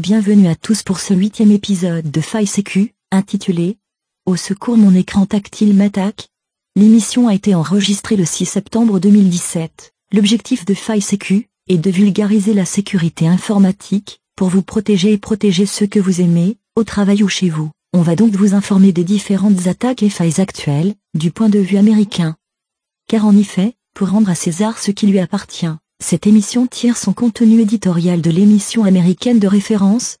bienvenue à tous pour ce huitième épisode de Faille intitulé Au secours mon écran tactile m'attaque. L'émission a été enregistrée le 6 septembre 2017. L'objectif de Faille est de vulgariser la sécurité informatique pour vous protéger et protéger ceux que vous aimez, au travail ou chez vous. On va donc vous informer des différentes attaques et failles actuelles, du point de vue américain. Car en effet, pour rendre à César ce qui lui appartient, cette émission tire son contenu éditorial de l'émission américaine de référence.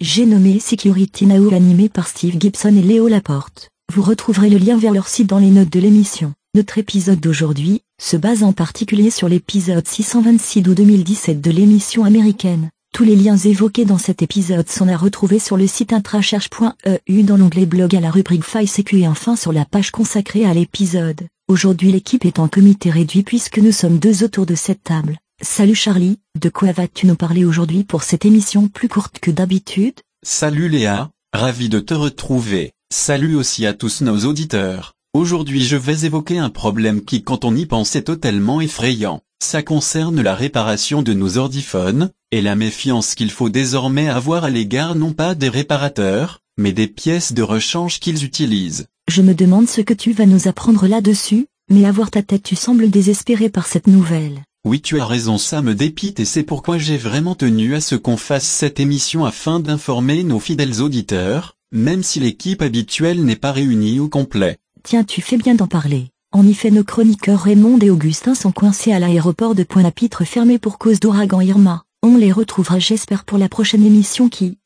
J'ai nommé Security Now animé par Steve Gibson et Léo Laporte. Vous retrouverez le lien vers leur site dans les notes de l'émission. Notre épisode d'aujourd'hui se base en particulier sur l'épisode 626 d'août 2017 de l'émission américaine. Tous les liens évoqués dans cet épisode sont à retrouver sur le site intracherche.eu dans l'onglet blog à la rubrique Faille Sécu et enfin sur la page consacrée à l'épisode. Aujourd'hui l'équipe est en comité réduit puisque nous sommes deux autour de cette table. Salut Charlie, de quoi vas-tu nous parler aujourd'hui pour cette émission plus courte que d'habitude? Salut Léa, ravi de te retrouver. Salut aussi à tous nos auditeurs. Aujourd'hui je vais évoquer un problème qui quand on y pense est totalement effrayant. Ça concerne la réparation de nos ordiphones, et la méfiance qu'il faut désormais avoir à l'égard non pas des réparateurs, mais des pièces de rechange qu'ils utilisent. Je me demande ce que tu vas nous apprendre là-dessus, mais à voir ta tête tu sembles désespéré par cette nouvelle. Oui tu as raison ça me dépite et c'est pourquoi j'ai vraiment tenu à ce qu'on fasse cette émission afin d'informer nos fidèles auditeurs, même si l'équipe habituelle n'est pas réunie au complet. Tiens tu fais bien d'en parler. En effet nos chroniqueurs Raymond et Augustin sont coincés à l'aéroport de Pointe-à-Pitre fermé pour cause d'ouragan Irma. On les retrouvera j'espère pour la prochaine émission qui...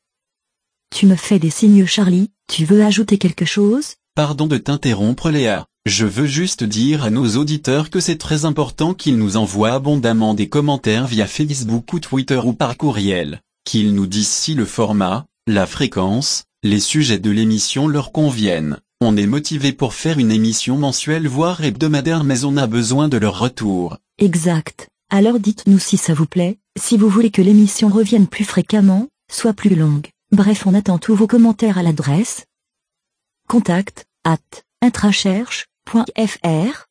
Tu me fais des signes Charlie, tu veux ajouter quelque chose? Pardon de t'interrompre Léa. Je veux juste dire à nos auditeurs que c'est très important qu'ils nous envoient abondamment des commentaires via Facebook ou Twitter ou par courriel, qu'ils nous disent si le format, la fréquence, les sujets de l'émission leur conviennent. On est motivé pour faire une émission mensuelle voire hebdomadaire mais on a besoin de leur retour. Exact. Alors dites-nous si ça vous plaît, si vous voulez que l'émission revienne plus fréquemment, soit plus longue. Bref on attend tous vos commentaires à l'adresse contact at intracherche .fr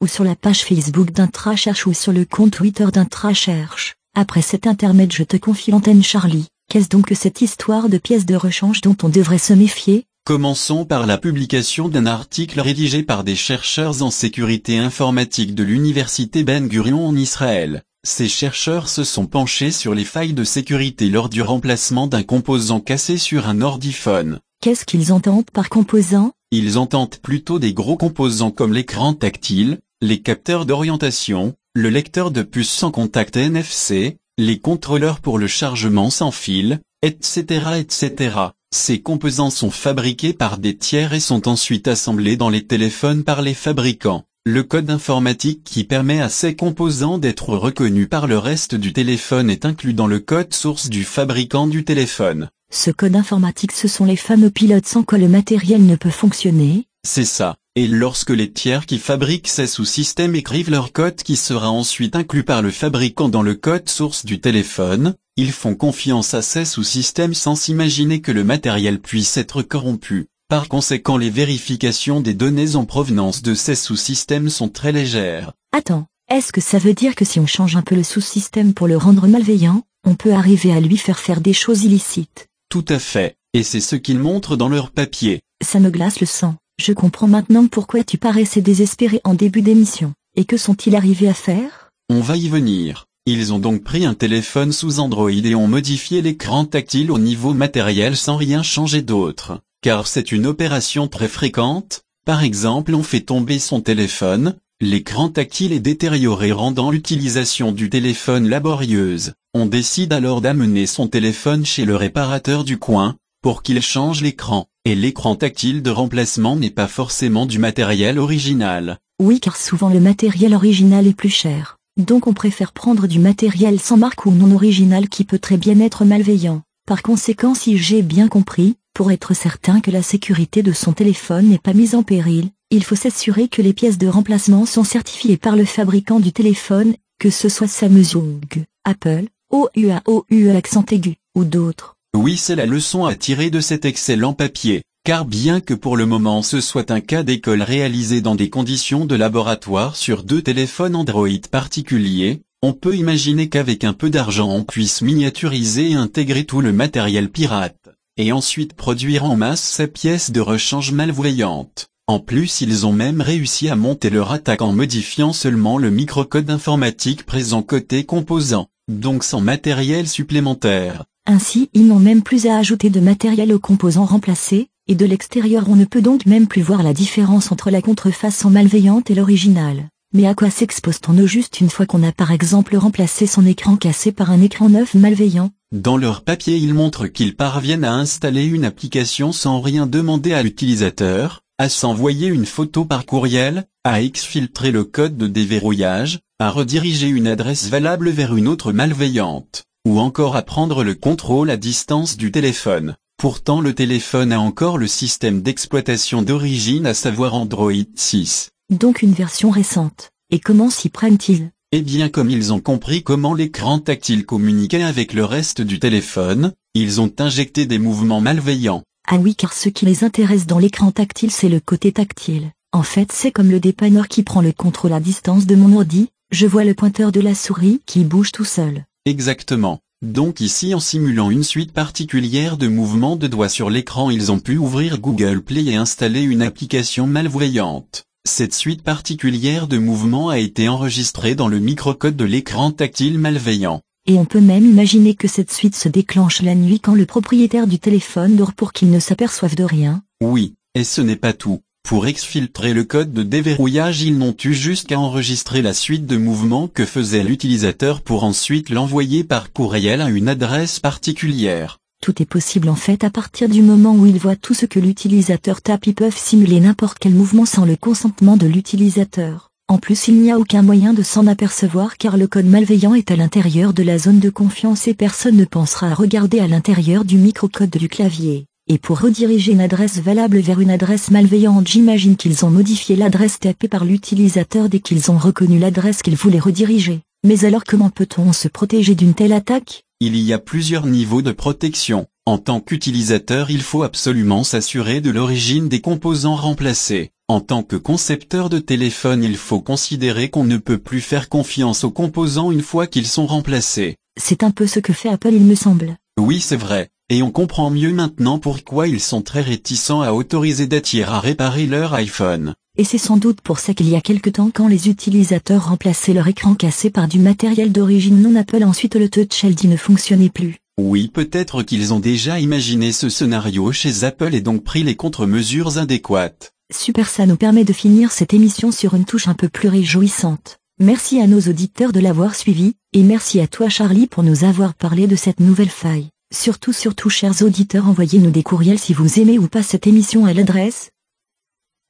ou sur la page Facebook d'Intracherche ou sur le compte Twitter d'Intracherche. Après cet intermède je te confie l'antenne Charlie. Qu'est-ce donc que cette histoire de pièces de rechange dont on devrait se méfier? Commençons par la publication d'un article rédigé par des chercheurs en sécurité informatique de l'université Ben Gurion en Israël. Ces chercheurs se sont penchés sur les failles de sécurité lors du remplacement d'un composant cassé sur un ordiphone. Qu'est-ce qu'ils entendent par composant? Ils entendent plutôt des gros composants comme l'écran tactile, les capteurs d'orientation, le lecteur de puces sans contact NFC, les contrôleurs pour le chargement sans fil, etc. etc. Ces composants sont fabriqués par des tiers et sont ensuite assemblés dans les téléphones par les fabricants. Le code informatique qui permet à ces composants d'être reconnus par le reste du téléphone est inclus dans le code source du fabricant du téléphone. Ce code informatique ce sont les fameux pilotes sans quoi le matériel ne peut fonctionner C'est ça. Et lorsque les tiers qui fabriquent ces sous-systèmes écrivent leur code qui sera ensuite inclus par le fabricant dans le code source du téléphone, ils font confiance à ces sous-systèmes sans s'imaginer que le matériel puisse être corrompu. Par conséquent les vérifications des données en provenance de ces sous-systèmes sont très légères. Attends, est-ce que ça veut dire que si on change un peu le sous-système pour le rendre malveillant, on peut arriver à lui faire faire des choses illicites? Tout à fait, et c'est ce qu'ils montrent dans leur papier. Ça me glace le sang. Je comprends maintenant pourquoi tu paraissais désespéré en début d'émission. Et que sont-ils arrivés à faire? On va y venir. Ils ont donc pris un téléphone sous Android et ont modifié l'écran tactile au niveau matériel sans rien changer d'autre. Car c'est une opération très fréquente. Par exemple, on fait tomber son téléphone, l'écran tactile est détérioré rendant l'utilisation du téléphone laborieuse. On décide alors d'amener son téléphone chez le réparateur du coin, pour qu'il change l'écran, et l'écran tactile de remplacement n'est pas forcément du matériel original. Oui car souvent le matériel original est plus cher, donc on préfère prendre du matériel sans marque ou non original qui peut très bien être malveillant. Par conséquent si j'ai bien compris, pour être certain que la sécurité de son téléphone n'est pas mise en péril, il faut s'assurer que les pièces de remplacement sont certifiées par le fabricant du téléphone, que ce soit Samsung, Apple, OUA OUE accent aigu, ou d'autres. Oui c'est la leçon à tirer de cet excellent papier, car bien que pour le moment ce soit un cas d'école réalisé dans des conditions de laboratoire sur deux téléphones Android particuliers, On peut imaginer qu'avec un peu d'argent on puisse miniaturiser et intégrer tout le matériel pirate, et ensuite produire en masse ces pièces de rechange malvoyantes. En plus ils ont même réussi à monter leur attaque en modifiant seulement le microcode informatique présent côté composant, donc sans matériel supplémentaire. Ainsi, ils n'ont même plus à ajouter de matériel aux composants remplacés, et de l'extérieur on ne peut donc même plus voir la différence entre la contrefaçon malveillante et l'original. Mais à quoi s'expose-t-on juste une fois qu'on a par exemple remplacé son écran cassé par un écran neuf malveillant Dans leur papier ils montrent qu'ils parviennent à installer une application sans rien demander à l'utilisateur, à s'envoyer une photo par courriel, à exfiltrer le code de déverrouillage, à rediriger une adresse valable vers une autre malveillante ou encore à prendre le contrôle à distance du téléphone. Pourtant le téléphone a encore le système d'exploitation d'origine à savoir Android 6. Donc une version récente. Et comment s'y prennent-ils? Eh bien comme ils ont compris comment l'écran tactile communiquait avec le reste du téléphone, ils ont injecté des mouvements malveillants. Ah oui car ce qui les intéresse dans l'écran tactile c'est le côté tactile. En fait c'est comme le dépanneur qui prend le contrôle à distance de mon ordi, je vois le pointeur de la souris qui bouge tout seul. Exactement. Donc ici en simulant une suite particulière de mouvements de doigts sur l'écran ils ont pu ouvrir Google Play et installer une application malvoyante. Cette suite particulière de mouvements a été enregistrée dans le microcode de l'écran tactile malveillant. Et on peut même imaginer que cette suite se déclenche la nuit quand le propriétaire du téléphone dort pour qu'il ne s'aperçoive de rien. Oui, et ce n'est pas tout. Pour exfiltrer le code de déverrouillage ils n'ont eu juste qu'à enregistrer la suite de mouvements que faisait l'utilisateur pour ensuite l'envoyer par courriel à une adresse particulière. Tout est possible en fait à partir du moment où ils voient tout ce que l'utilisateur tape ils peuvent simuler n'importe quel mouvement sans le consentement de l'utilisateur. En plus il n'y a aucun moyen de s'en apercevoir car le code malveillant est à l'intérieur de la zone de confiance et personne ne pensera à regarder à l'intérieur du microcode du clavier. Et pour rediriger une adresse valable vers une adresse malveillante j'imagine qu'ils ont modifié l'adresse tapée par l'utilisateur dès qu'ils ont reconnu l'adresse qu'ils voulaient rediriger. Mais alors comment peut-on se protéger d'une telle attaque? Il y a plusieurs niveaux de protection. En tant qu'utilisateur il faut absolument s'assurer de l'origine des composants remplacés. En tant que concepteur de téléphone il faut considérer qu'on ne peut plus faire confiance aux composants une fois qu'ils sont remplacés. C'est un peu ce que fait Apple il me semble. Oui c'est vrai. Et on comprend mieux maintenant pourquoi ils sont très réticents à autoriser d'attirer à réparer leur iPhone. Et c'est sans doute pour ça qu'il y a quelque temps quand les utilisateurs remplaçaient leur écran cassé par du matériel d'origine non Apple ensuite le Touch ID ne fonctionnait plus. Oui peut-être qu'ils ont déjà imaginé ce scénario chez Apple et donc pris les contre-mesures adéquates. Super ça nous permet de finir cette émission sur une touche un peu plus réjouissante. Merci à nos auditeurs de l'avoir suivi, et merci à toi Charlie pour nous avoir parlé de cette nouvelle faille. Surtout, surtout, chers auditeurs, envoyez-nous des courriels si vous aimez ou pas cette émission à l'adresse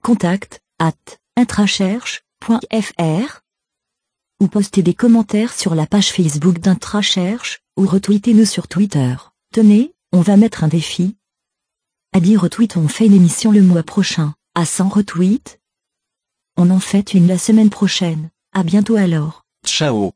contact at intracherche.fr ou postez des commentaires sur la page Facebook d'Intracherche ou retweetez-nous sur Twitter. Tenez, on va mettre un défi. À 10 retweets, on fait une émission le mois prochain. À 100 retweets, on en fait une la semaine prochaine. À bientôt alors. Ciao